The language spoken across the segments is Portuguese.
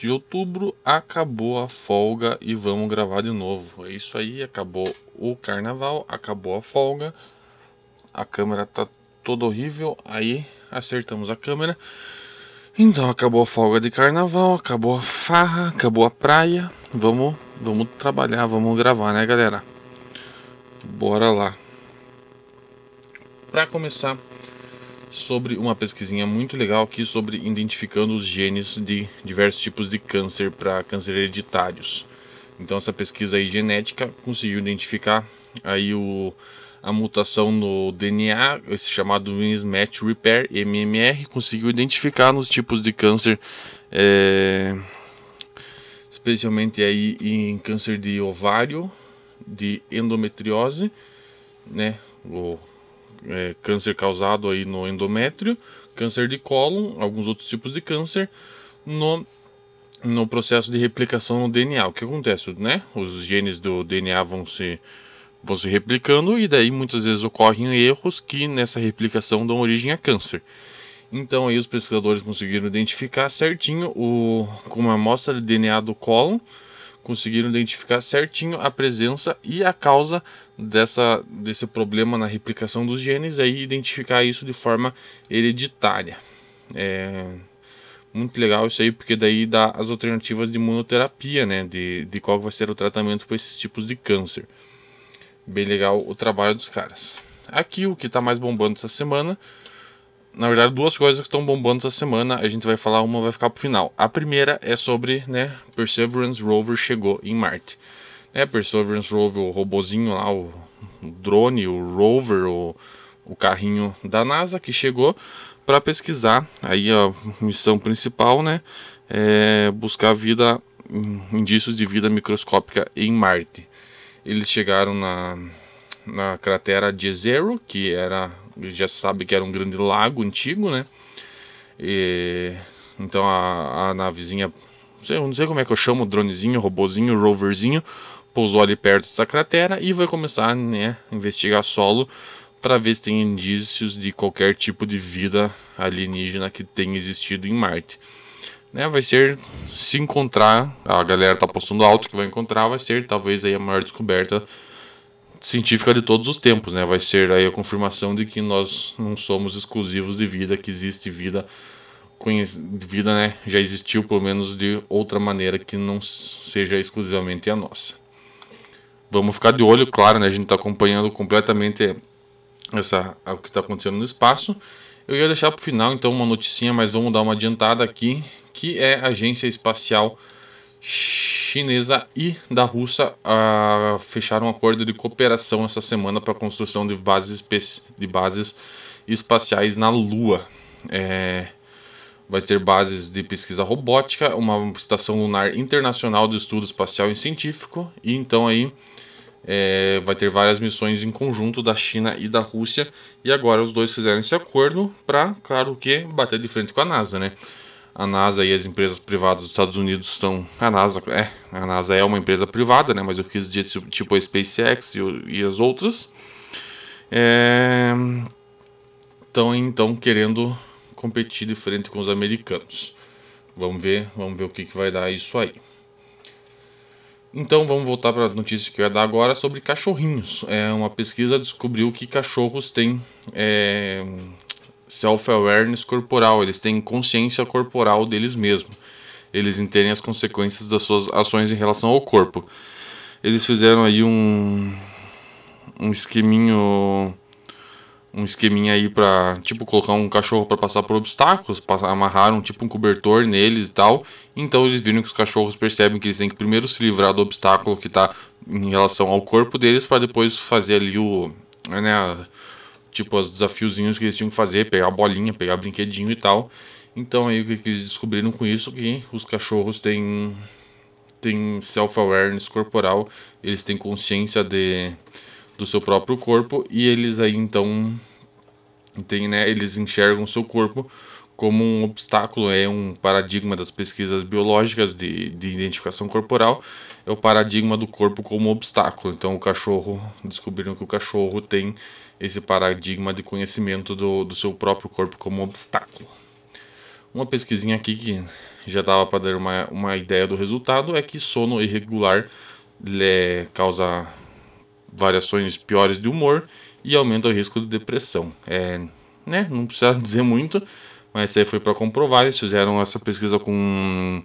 de outubro, acabou a folga e vamos gravar de novo. É isso aí, acabou o carnaval, acabou a folga. A câmera tá toda horrível, aí acertamos a câmera. Então acabou a folga de carnaval, acabou a farra, acabou a praia. Vamos, vamos trabalhar, vamos gravar, né, galera? Bora lá. Para começar, sobre uma pesquisinha muito legal aqui sobre identificando os genes de diversos tipos de câncer para câncer hereditários. Então essa pesquisa aí genética conseguiu identificar aí o, a mutação no DNA, esse chamado mismatch repair (MMR), conseguiu identificar nos tipos de câncer, é, especialmente aí em câncer de ovário, de endometriose, né, o é, câncer causado aí no endométrio, câncer de cólon, alguns outros tipos de câncer, no, no processo de replicação no DNA. O que acontece, né? Os genes do DNA vão se, vão se replicando e daí muitas vezes ocorrem erros que nessa replicação dão origem a câncer. Então aí os pesquisadores conseguiram identificar certinho o, com uma amostra de DNA do cólon, conseguiram identificar certinho a presença e a causa dessa, desse problema na replicação dos genes e aí identificar isso de forma hereditária. É muito legal isso aí, porque daí dá as alternativas de imunoterapia, né? De, de qual vai ser o tratamento para esses tipos de câncer. Bem legal o trabalho dos caras. Aqui o que está mais bombando essa semana na verdade, duas coisas que estão bombando essa semana. A gente vai falar, uma vai ficar pro final. A primeira é sobre, né, Perseverance Rover chegou em Marte. Né, Perseverance Rover, o robozinho lá, o, drone, o rover, o, o carrinho da NASA que chegou para pesquisar. Aí a missão principal, né, é buscar vida, indícios de vida microscópica em Marte. Eles chegaram na, na cratera de Zero, que era já sabe que era um grande lago antigo, né? E, então a, a navezinha, não sei, não sei como é que eu chamo, dronezinho, robozinho, roverzinho, pousou ali perto dessa cratera e vai começar né, a investigar solo para ver se tem indícios de qualquer tipo de vida alienígena que tenha existido em Marte. Né, vai ser se encontrar, a galera tá postando alto que vai encontrar, vai ser talvez aí a maior descoberta científica de todos os tempos, né? Vai ser aí a confirmação de que nós não somos exclusivos de vida, que existe vida vida, né? Já existiu pelo menos de outra maneira que não seja exclusivamente a nossa. Vamos ficar de olho, claro, né? A gente está acompanhando completamente essa o que está acontecendo no espaço. Eu ia deixar para o final então uma noticinha, mas vamos dar uma adiantada aqui, que é a Agência Espacial chinesa e da Rússia uh, fecharam um acordo de cooperação essa semana para a construção de bases, de bases espaciais na Lua. É, vai ter bases de pesquisa robótica, uma estação lunar internacional de estudo espacial e científico, e então aí é, vai ter várias missões em conjunto da China e da Rússia, e agora os dois fizeram esse acordo para, claro que, bater de frente com a NASA, né? A NASA e as empresas privadas dos Estados Unidos estão. A NASA é, a NASA é uma empresa privada, né? Mas eu quis dizer tipo a SpaceX e, e as outras. É, estão então querendo competir de frente com os americanos. Vamos ver, vamos ver o que, que vai dar isso aí. Então vamos voltar para a notícia que eu ia dar agora sobre cachorrinhos. É, uma pesquisa descobriu que cachorros têm é, self-awareness corporal, eles têm consciência corporal deles mesmos. Eles entendem as consequências das suas ações em relação ao corpo. Eles fizeram aí um um esqueminho um esqueminha aí para tipo colocar um cachorro para passar por obstáculos, amarraram tipo um cobertor neles e tal. Então eles viram que os cachorros percebem que eles têm que primeiro se livrar do obstáculo que está em relação ao corpo deles para depois fazer ali o né, tipo os desafiozinhos que eles tinham que fazer, pegar bolinha, pegar brinquedinho e tal. Então aí o que eles descobriram com isso? Que os cachorros têm têm self-awareness corporal, eles têm consciência de do seu próprio corpo. E eles aí então tem, né, eles enxergam o seu corpo como um obstáculo, é um paradigma das pesquisas biológicas de, de identificação corporal, é o paradigma do corpo como obstáculo. Então o cachorro, descobriram que o cachorro tem esse paradigma de conhecimento do, do seu próprio corpo como obstáculo. Uma pesquisinha aqui que já dava para dar uma, uma ideia do resultado é que sono irregular é, causa variações piores de humor e aumenta o risco de depressão. É, né, não precisa dizer muito, mas isso aí foi para comprovar. Eles fizeram essa pesquisa com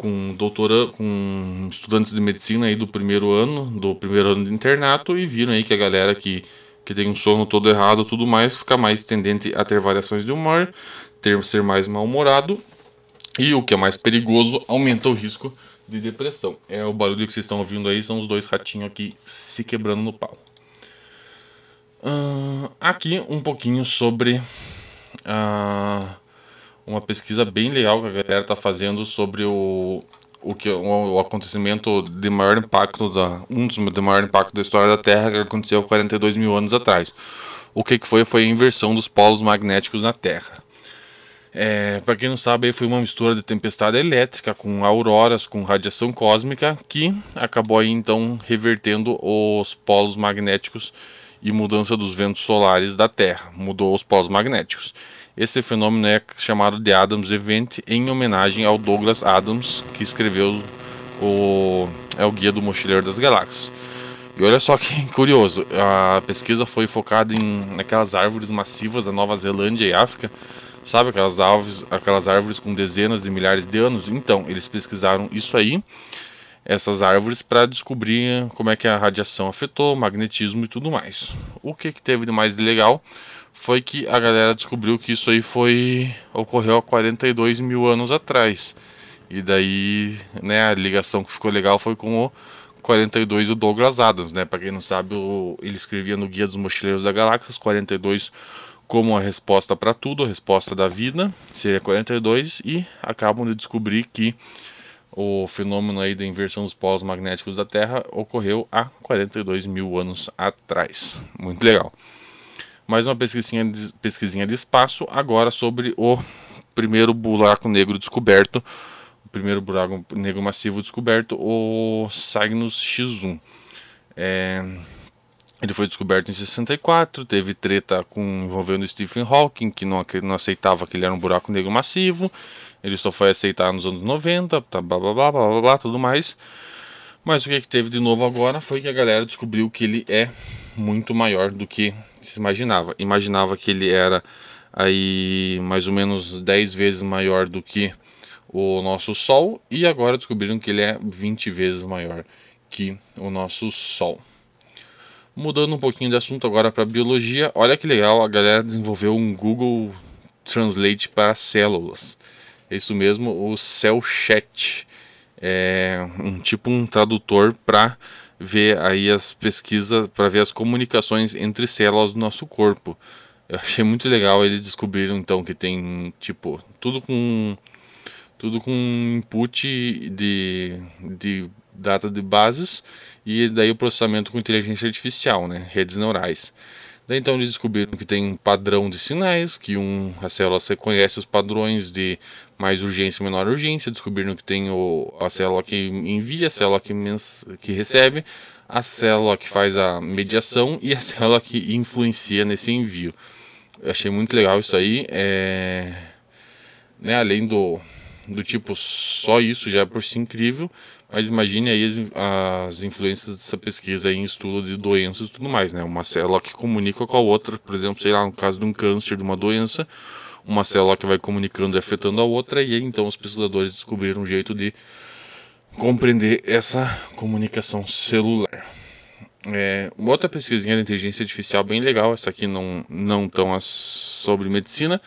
com doutora, com estudantes de medicina aí do primeiro ano, do primeiro ano de internato e viram aí que a galera que que tem um sono todo errado, tudo mais, fica mais tendente a ter variações de humor, ter ser mais mal-humorado e o que é mais perigoso, aumenta o risco de depressão. É o barulho que vocês estão ouvindo aí, são os dois ratinhos aqui se quebrando no pau. Uh, aqui um pouquinho sobre uh, uma pesquisa bem legal que a galera está fazendo sobre o, o que o, o, acontecimento de maior impacto da um dos de maior impacto da história da Terra que aconteceu 42 mil anos atrás. O que, que foi foi a inversão dos polos magnéticos na Terra. É, para quem não sabe, foi uma mistura de tempestade elétrica com auroras, com radiação cósmica, que acabou aí então revertendo os polos magnéticos e mudança dos ventos solares da Terra. Mudou os polos magnéticos. Esse fenômeno é chamado de Adams Event em homenagem ao Douglas Adams, que escreveu o é o Guia do Mochileiro das Galáxias. E olha só que curioso, a pesquisa foi focada em naquelas árvores massivas da Nova Zelândia e África Sabe aquelas árvores, aquelas árvores com dezenas de milhares de anos? Então, eles pesquisaram isso aí, essas árvores, para descobrir como é que a radiação afetou, magnetismo e tudo mais. O que, que teve de mais legal foi que a galera descobriu que isso aí foi ocorreu há 42 mil anos atrás. E daí, né, a ligação que ficou legal foi com o 42 do Douglas Adams, né? Para quem não sabe, o, ele escrevia no Guia dos Mochileiros da Galáxia, 42 como a resposta para tudo, a resposta da vida, seria 42, e acabam de descobrir que o fenômeno aí da inversão dos polos magnéticos da Terra ocorreu há 42 mil anos atrás. Muito legal. Mais uma pesquisinha de, pesquisinha de espaço, agora sobre o primeiro buraco negro descoberto, o primeiro buraco negro massivo descoberto, o Cygnus X1. É, ele foi descoberto em 64, teve treta com envolvendo Stephen Hawking, que não, que não aceitava que ele era um buraco negro massivo. Ele só foi aceitar nos anos 90, tá, blá, blá, blá, blá, blá, blá tudo mais. Mas o que, que teve de novo agora foi que a galera descobriu que ele é muito maior do que se imaginava. Imaginava que ele era aí mais ou menos 10 vezes maior do que o nosso Sol e agora descobriram que ele é 20 vezes maior que o nosso Sol. Mudando um pouquinho de assunto agora para biologia, olha que legal, a galera desenvolveu um Google Translate para células. É isso mesmo, o Cell Chat. É um tipo um tradutor para ver aí as pesquisas, para ver as comunicações entre células do nosso corpo. Eu achei muito legal, eles descobriram então que tem tipo tudo com tudo com input de, de data de bases e daí o processamento com inteligência artificial, né, redes neurais. Daí então eles descobriram que tem um padrão de sinais, que um, a célula reconhece os padrões de mais urgência e menor urgência, descobriram que tem o, a célula que envia, a célula que, que recebe, a célula que faz a mediação e a célula que influencia nesse envio. Eu achei muito legal isso aí. É... Né, além do, do tipo só isso já é por si incrível, mas imagine aí as, as influências dessa pesquisa em estudo de doenças e tudo mais, né? Uma célula que comunica com a outra, por exemplo, sei lá, no caso de um câncer, de uma doença, uma célula que vai comunicando e afetando a outra, e aí então os pesquisadores descobriram um jeito de compreender essa comunicação celular. É, uma outra pesquisinha de inteligência artificial bem legal, essa aqui não, não tão sobre medicina,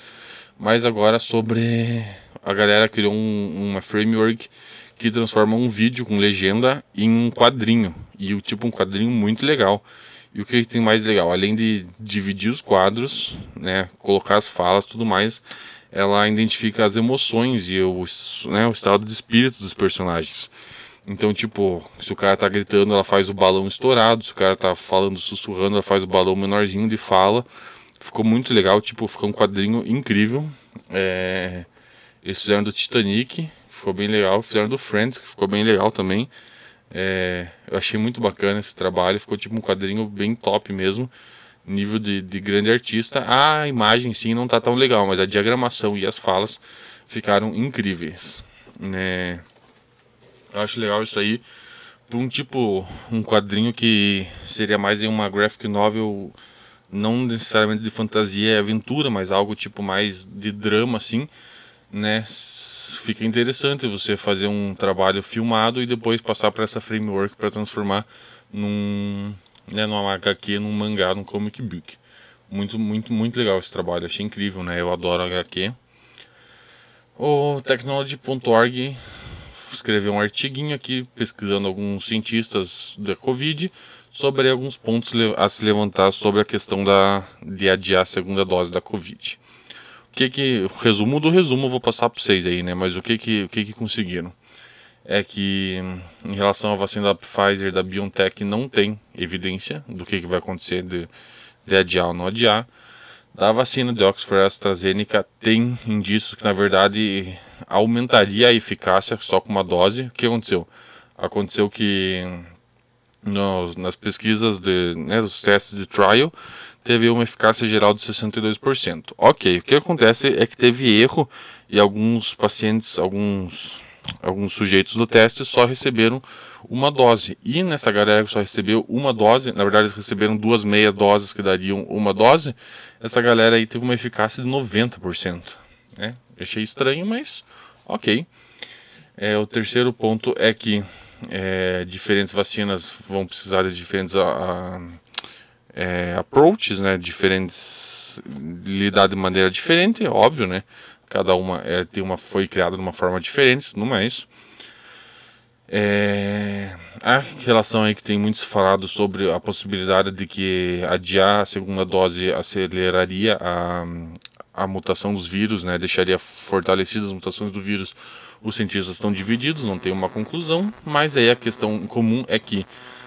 mas agora sobre a galera criou um, uma framework que transforma um vídeo com legenda em um quadrinho. E o tipo um quadrinho muito legal. E o que tem mais legal? Além de dividir os quadros, né, colocar as falas tudo mais, ela identifica as emoções e o, né, o estado de espírito dos personagens. Então, tipo, se o cara tá gritando, ela faz o balão estourado. Se o cara tá falando, sussurrando, ela faz o balão menorzinho de fala. Ficou muito legal, tipo, ficou um quadrinho incrível. É... Eles fizeram do Titanic, ficou bem legal. Fizeram do Friends, que ficou bem legal também. É, eu achei muito bacana esse trabalho, ficou tipo um quadrinho bem top mesmo. nível de, de grande artista. A imagem sim não tá tão legal, mas a diagramação e as falas ficaram incríveis. Né? Eu acho legal isso aí para um tipo um quadrinho que seria mais em uma graphic novel não necessariamente de fantasia e aventura, mas algo tipo mais de drama assim, né? Fica interessante você fazer um trabalho filmado e depois passar para essa framework para transformar num, né, numa HQ, num mangá, num comic book. Muito, muito, muito legal esse trabalho, achei incrível, né? Eu adoro HQ. O Technology.org escreveu um artiguinho aqui pesquisando alguns cientistas da Covid sobre alguns pontos a se levantar sobre a questão da, de adiar a segunda dose da Covid. Que que, resumo do resumo eu vou passar para vocês aí, né? Mas o que que, o que que conseguiram? É que em relação à vacina da Pfizer da BioNTech não tem evidência do que, que vai acontecer de, de adiar ou não adiar. Da vacina de Oxford AstraZeneca tem indícios que na verdade aumentaria a eficácia só com uma dose. O que aconteceu? Aconteceu que nos, nas pesquisas de, né, dos testes de trial teve uma eficácia geral de 62%. Ok, o que acontece é que teve erro e alguns pacientes, alguns, alguns sujeitos do teste só receberam uma dose. E nessa galera que só recebeu uma dose, na verdade eles receberam duas meia doses que dariam uma dose, essa galera aí teve uma eficácia de 90%. Né? Achei estranho, mas ok. É, o terceiro ponto é que é, diferentes vacinas vão precisar de diferentes a, a, é, approaches, né? Diferentes lidar de maneira diferente, é óbvio, né? Cada uma é, tem uma foi criada de uma forma diferente, no mais. É, a relação aí que tem muitos falado sobre a possibilidade de que adiar a segunda dose aceleraria a, a mutação dos vírus, né? Deixaria fortalecidas as mutações do vírus os cientistas estão divididos, não tem uma conclusão, mas aí a questão comum é que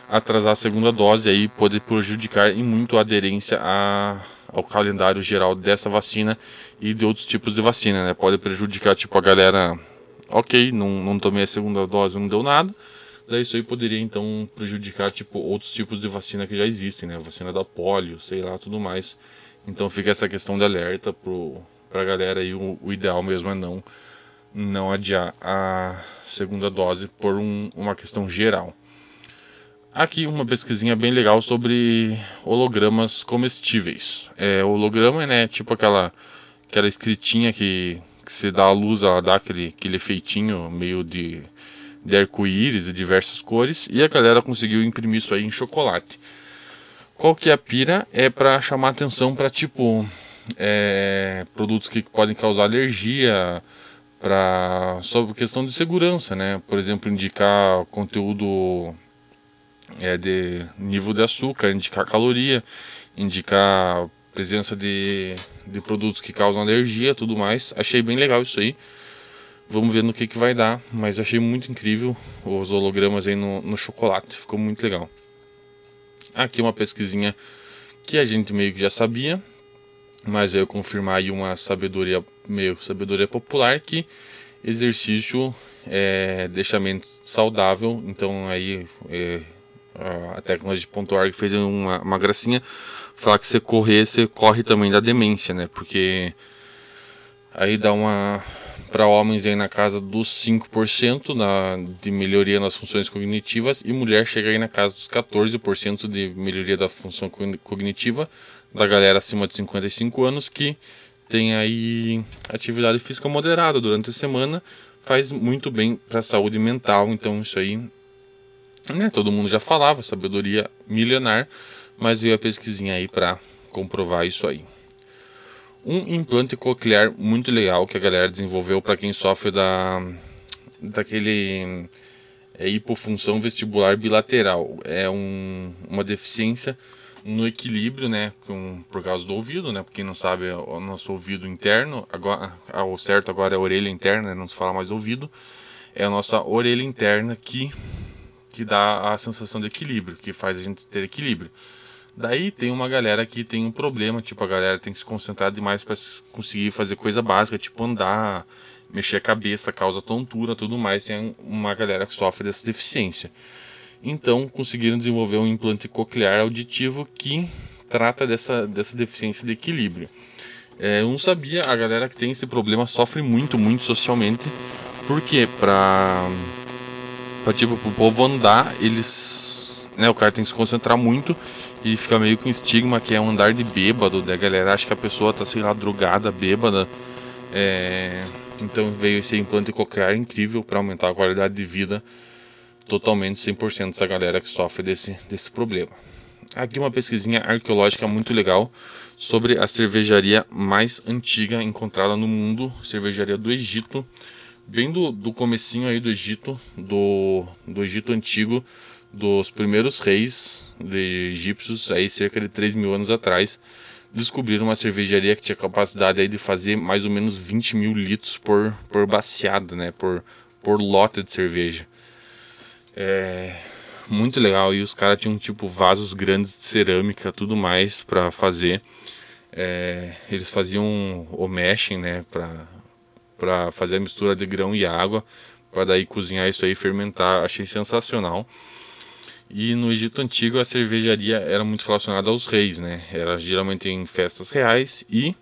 atrasar a segunda dose aí pode prejudicar em muito a aderência a, ao calendário geral dessa vacina e de outros tipos de vacina, né? Pode prejudicar tipo a galera, ok, não, não tomei a segunda dose, não deu nada. Daí isso aí poderia então prejudicar tipo outros tipos de vacina que já existem, né? Vacina da polio, sei lá, tudo mais. Então fica essa questão de alerta pro pra galera aí o, o ideal mesmo é não não adiar a segunda dose por um, uma questão geral. Aqui uma pesquisinha bem legal sobre hologramas comestíveis. É, holograma né, tipo aquela, aquela escritinha que, que se dá a luz, ela dá aquele, aquele efeitinho meio de, de arco-íris de diversas cores. E a galera conseguiu imprimir isso aí em chocolate. Qual que é a pira? É para chamar atenção para tipo é, produtos que podem causar alergia, para sobre questão de segurança, né? Por exemplo, indicar conteúdo é, de nível de açúcar, indicar caloria, indicar presença de, de produtos que causam alergia, tudo mais. Achei bem legal isso aí. Vamos ver no que, que vai dar, mas achei muito incrível os hologramas aí no, no chocolate, ficou muito legal. Aqui uma pesquisinha que a gente meio que já sabia, mas eu confirmar aí uma sabedoria meio sabedoria popular que exercício é, deixa a mente saudável então aí é, a tecnologia.org fez uma, uma gracinha. Falar que você correr você corre também da demência né? Porque aí dá uma para homens aí na casa dos 5% na, de melhoria nas funções cognitivas e mulher chega aí na casa dos 14% de melhoria da função cognitiva da galera acima de 55 anos que tem aí atividade física moderada durante a semana, faz muito bem para a saúde mental, então isso aí, né, todo mundo já falava, sabedoria milenar, mas veio a pesquisinha aí para comprovar isso aí. Um implante coclear muito legal que a galera desenvolveu para quem sofre da daquele é, hipofunção vestibular bilateral. É um, uma deficiência no equilíbrio, né, com, por causa do ouvido, né, porque não sabe, o nosso ouvido interno, agora, ah, o certo agora é a orelha interna, né, não se fala mais ouvido, é a nossa orelha interna que, que dá a sensação de equilíbrio, que faz a gente ter equilíbrio. Daí tem uma galera que tem um problema, tipo, a galera tem que se concentrar demais para conseguir fazer coisa básica, tipo andar, mexer a cabeça, causa tontura, tudo mais, tem uma galera que sofre dessa deficiência. Então conseguiram desenvolver um implante coclear auditivo que trata dessa, dessa deficiência de equilíbrio. É, eu não sabia, a galera que tem esse problema sofre muito, muito socialmente, porque pra, pra tipo, pro povo andar, eles. Né, o cara tem que se concentrar muito e fica meio com estigma que é um andar de bêbado, da galera acha que a pessoa tá, sei lá, drogada, bêbada. É, então veio esse implante coclear incrível para aumentar a qualidade de vida totalmente 100% dessa galera que sofre desse, desse problema. Aqui uma pesquisinha arqueológica muito legal sobre a cervejaria mais antiga encontrada no mundo, cervejaria do Egito, bem do, do comecinho aí do Egito, do, do Egito antigo, dos primeiros reis de egípcios, aí cerca de 3 mil anos atrás, descobriram uma cervejaria que tinha capacidade aí de fazer mais ou menos 20 mil litros por, por baciada, né, por, por lote de cerveja. É muito legal. E os caras tinham tipo vasos grandes de cerâmica, tudo mais para fazer. É, eles faziam o meshing, né, para para fazer a mistura de grão e água, para daí cozinhar isso aí, fermentar. Achei sensacional. E no Egito antigo a cervejaria era muito relacionada aos reis, né? Era geralmente em festas reais e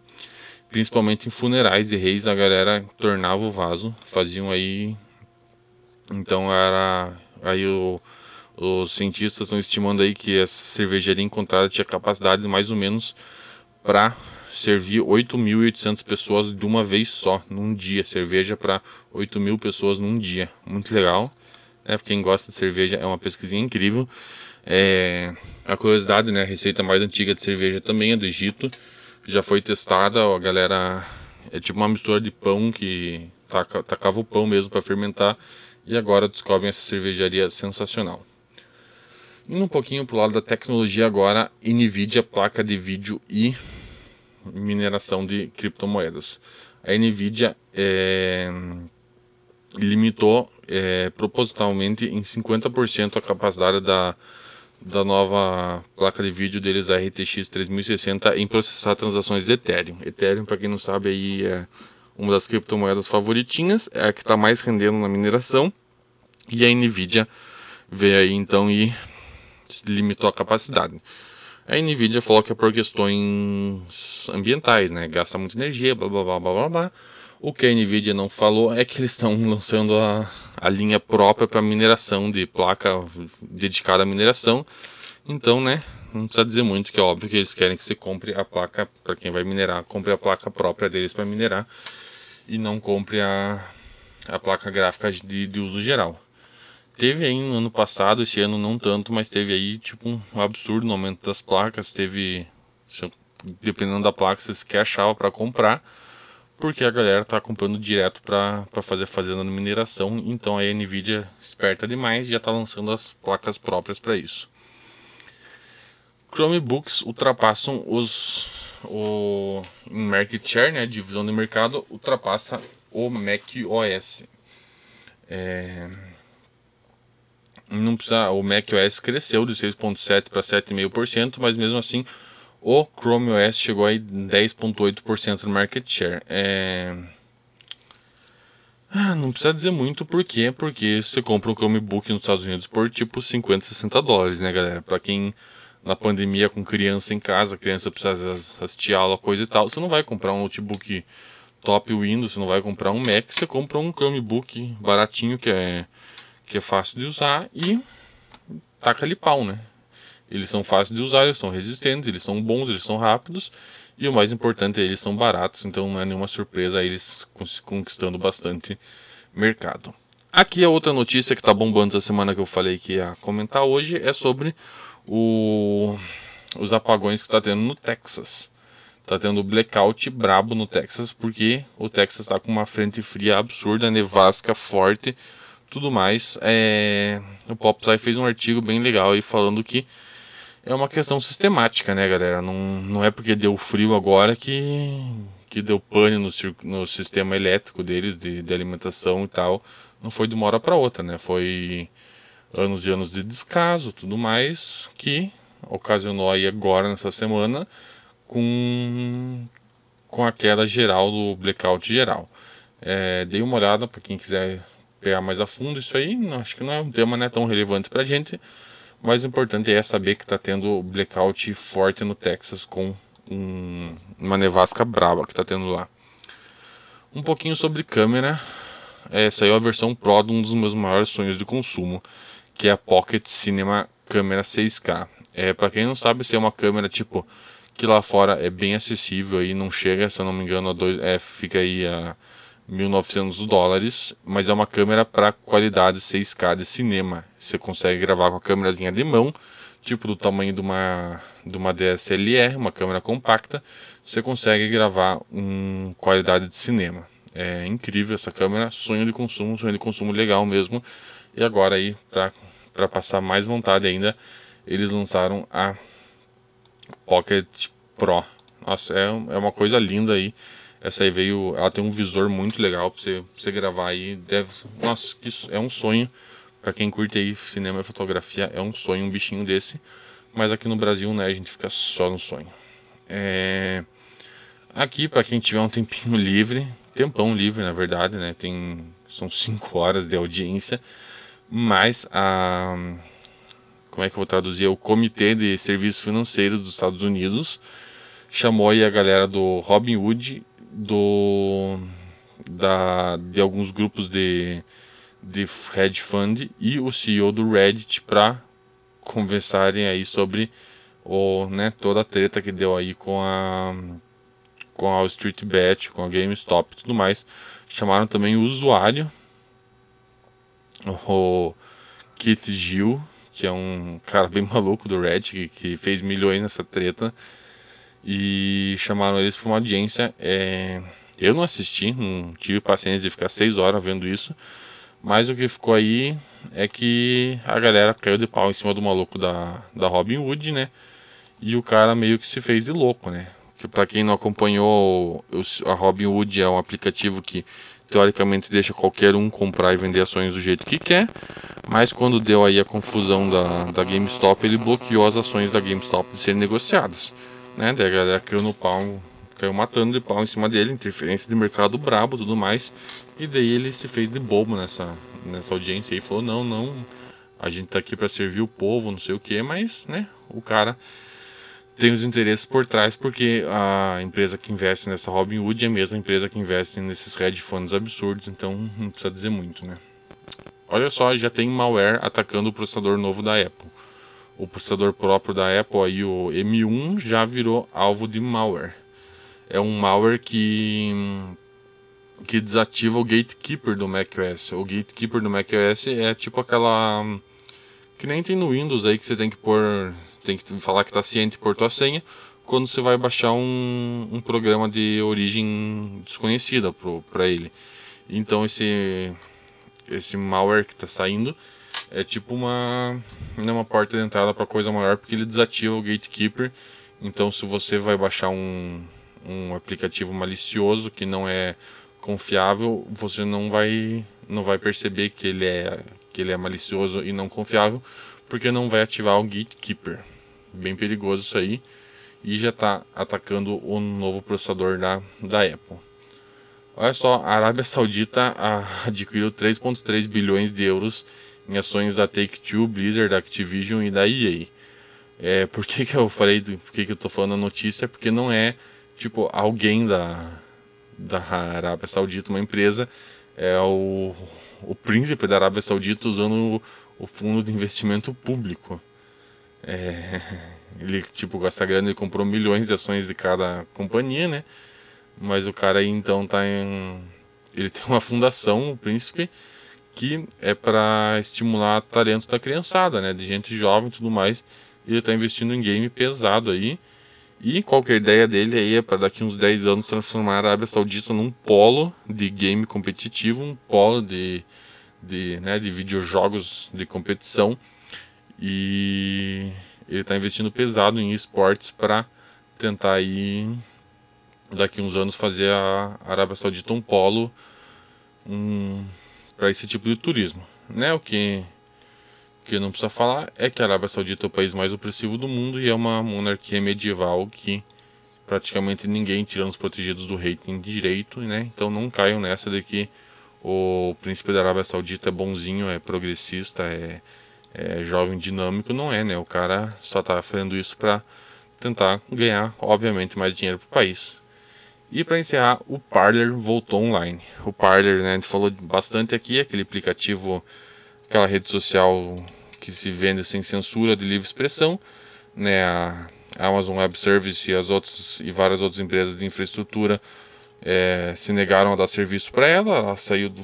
principalmente em funerais de reis, a galera tornava o vaso, faziam aí então era Aí o, os cientistas estão estimando aí que essa cervejaria encontrada tinha capacidade mais ou menos para servir 8.800 pessoas de uma vez só, num dia. Cerveja para 8.000 pessoas num dia. Muito legal. Né? Quem gosta de cerveja é uma pesquisinha incrível. É, a curiosidade, né? A receita mais antiga de cerveja também é do Egito. Já foi testada, a galera. É tipo uma mistura de pão que taca, tacava o pão mesmo para fermentar e agora descobrem essa cervejaria sensacional. Indo um pouquinho para o lado da tecnologia agora, NVIDIA, placa de vídeo e mineração de criptomoedas. A NVIDIA é, limitou é, propositalmente em 50% a capacidade da, da nova placa de vídeo deles, a RTX 3060, em processar transações de Ethereum. Ethereum, para quem não sabe, aí é uma das criptomoedas favoritinhas, é a que está mais rendendo na mineração. E a Nvidia veio aí então e limitou a capacidade. A Nvidia falou que é por questões ambientais, né? Gasta muita energia, blá blá blá blá blá. blá. O que a Nvidia não falou é que eles estão lançando a, a linha própria para mineração de placa dedicada à mineração. Então, né? Não precisa dizer muito, que é óbvio que eles querem que você compre a placa, para quem vai minerar, compre a placa própria deles para minerar e não compre a, a placa gráfica de, de uso geral. Teve aí no ano passado, esse ano não tanto, mas teve aí tipo um absurdo no aumento das placas. Teve, dependendo da placa, você quer achava para comprar, porque a galera tá comprando direto para fazer fazenda de mineração. Então a Nvidia, esperta demais, já está lançando as placas próprias para isso. Chromebooks ultrapassam os o market share, né, divisão de mercado, ultrapassa o Mac OS. É, não precisa, o Mac OS cresceu de 6.7 para 7,5%, mas mesmo assim o Chrome OS chegou aí 10.8% no market share. É... Ah, não precisa dizer muito por quê, porque você compra um Chromebook nos Estados Unidos por tipo 50, 60 dólares, né, galera? Para quem na pandemia com criança em casa, criança precisa assistir aula, coisa e tal, você não vai comprar um notebook top Windows, você não vai comprar um Mac, você compra um Chromebook baratinho que é que é fácil de usar e taca ali pau, né? Eles são fáceis de usar, eles são resistentes, eles são bons, eles são rápidos e o mais importante é eles são baratos, então não é nenhuma surpresa eles conquistando bastante mercado. Aqui a outra notícia que está bombando essa semana que eu falei que ia comentar hoje é sobre o, os apagões que está tendo no Texas. Está tendo blackout brabo no Texas porque o Texas está com uma frente fria absurda, nevasca forte tudo mais. É... O Popsci fez um artigo bem legal aí falando que é uma questão sistemática, né, galera? Não, não é porque deu frio agora que, que deu pane no, no sistema elétrico deles, de, de alimentação e tal. Não foi de uma hora para outra, né? Foi anos e anos de descaso, tudo mais, que ocasionou aí agora, nessa semana, com, com a queda geral do blackout geral. É, dei uma olhada para quem quiser pegar mais a fundo isso aí. Acho que não é um tema né, tão relevante para a gente, mas o importante é saber que está tendo blackout forte no Texas com um, uma nevasca braba que está tendo lá. Um pouquinho sobre câmera. É, saiu a versão Pro de um dos meus maiores sonhos de consumo, que é a Pocket Cinema Câmera 6K. É, para quem não sabe, se é uma câmera tipo que lá fora é bem acessível aí, não chega, se eu não me engano, a dois, é, fica aí a 1.900 dólares, mas é uma câmera para qualidade 6K de cinema. Você consegue gravar com a câmerazinha de mão, tipo do tamanho de uma, de uma DSLR, uma câmera compacta. Você consegue gravar em qualidade de cinema. É incrível essa câmera, sonho de consumo, sonho de consumo legal mesmo. E agora aí, para passar mais vontade ainda, eles lançaram a Pocket Pro. Nossa, é, é uma coisa linda aí essa aí veio, ela tem um visor muito legal para você, pra você gravar aí. Deve, nossa, que é um sonho para quem curte aí cinema e fotografia, é um sonho um bichinho desse. Mas aqui no Brasil, né, a gente fica só no sonho. É... Aqui para quem tiver um tempinho livre, tempão livre, na verdade, né, tem são 5 horas de audiência, mas a como é que eu vou traduzir? O Comitê de Serviços Financeiros dos Estados Unidos chamou aí a galera do Robinhood do da, de alguns grupos de, de hedge fund e o CEO do Reddit para conversarem aí sobre o, né, toda a treta que deu aí com a com a Street Bet, com a GameStop e tudo mais. Chamaram também o usuário, o Kit Gil, que é um cara bem maluco do Reddit, que, que fez milhões nessa treta e chamaram eles para uma audiência. É... Eu não assisti, não tive paciência de ficar seis horas vendo isso, mas o que ficou aí é que a galera caiu de pau em cima do maluco da, da Robin Hood, né? E o cara meio que se fez de louco, né? Que para quem não acompanhou, a Robin Hood é um aplicativo que teoricamente deixa qualquer um comprar e vender ações do jeito que quer, mas quando deu aí a confusão da, da GameStop, ele bloqueou as ações da GameStop de serem negociadas né? Daí a galera caiu no pau, caiu matando de pau em cima dele, interferência de mercado brabo tudo mais. E daí ele se fez de bobo nessa, nessa audiência e falou: não, não, a gente tá aqui para servir o povo, não sei o que, mas, né? O cara tem os interesses por trás, porque a empresa que investe nessa Robinhood é a mesma empresa que investe nesses hedge funds absurdos, então não precisa dizer muito, né? Olha só, já tem malware atacando o processador novo da Apple o processador próprio da Apple, aí, o M1, já virou alvo de malware. É um malware que, que desativa o gatekeeper do macOS. O gatekeeper do macOS é tipo aquela. que nem tem no Windows aí que você tem que pôr. tem que falar que está ciente por tua senha quando você vai baixar um, um programa de origem desconhecida para ele. Então esse, esse malware que está saindo é tipo uma, né, uma porta de entrada para coisa maior, porque ele desativa o gatekeeper. Então, se você vai baixar um, um aplicativo malicioso que não é confiável, você não vai não vai perceber que ele é que ele é malicioso e não confiável, porque não vai ativar o gatekeeper. Bem perigoso isso aí. E já está atacando o novo processador da, da Apple. Olha só, a Arábia Saudita adquiriu 3,3 bilhões de euros em ações da Take-Two, Blizzard, Activision e da EA. É, por que, que eu falei, por que, que eu tô falando a notícia? Porque não é, tipo, alguém da, da Arábia Saudita, uma empresa, é o, o príncipe da Arábia Saudita usando o, o fundo de investimento público. É, ele, tipo, com essa grana ele comprou milhões de ações de cada companhia, né? Mas o cara aí então tá em. Ele tem uma fundação, o príncipe, que é para estimular talento da criançada, né, de gente jovem e tudo mais. Ele está investindo em game pesado aí. E qualquer ideia dele aí é para daqui uns 10 anos transformar a Arábia Saudita num polo de game competitivo, um polo de, de, né, de videojogos de competição. E ele está investindo pesado em esportes para tentar aí daqui uns anos fazer a Arábia Saudita um polo um, para esse tipo de turismo. Né? O que, que não precisa falar é que a Arábia Saudita é o país mais opressivo do mundo e é uma monarquia medieval que praticamente ninguém, tirando os protegidos do rei, tem direito, né? Então não caiam nessa de que o príncipe da Arábia Saudita é bonzinho, é progressista, é, é, jovem dinâmico não é, né? O cara só tá fazendo isso para tentar ganhar, obviamente, mais dinheiro pro país. E para encerrar, o Parler voltou online. O Parler, né, a gente falou bastante aqui, aquele aplicativo, aquela rede social que se vende sem censura de livre expressão, né, a Amazon Web Service e as outras e várias outras empresas de infraestrutura é, se negaram a dar serviço para ela, ela saiu do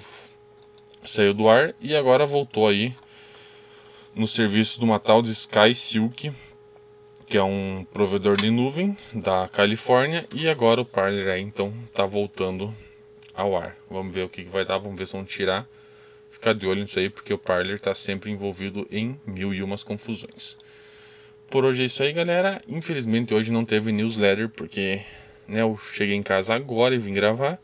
saiu do ar e agora voltou aí no serviço de uma tal de Sky Silk, que é um provedor de nuvem da Califórnia, e agora o Parler aí então tá voltando ao ar. Vamos ver o que, que vai dar, vamos ver se vão tirar. Ficar de olho nisso aí, porque o Parler está sempre envolvido em mil e umas confusões. Por hoje é isso aí, galera. Infelizmente hoje não teve newsletter, porque né, eu cheguei em casa agora e vim gravar.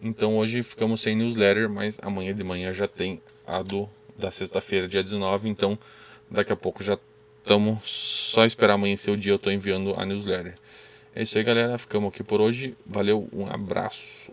Então hoje ficamos sem newsletter, mas amanhã de manhã já tem a do da sexta-feira, dia 19. Então daqui a pouco já estamos só esperar amanhecer o dia eu estou enviando a newsletter. É isso aí, galera. Ficamos aqui por hoje. Valeu, um abraço.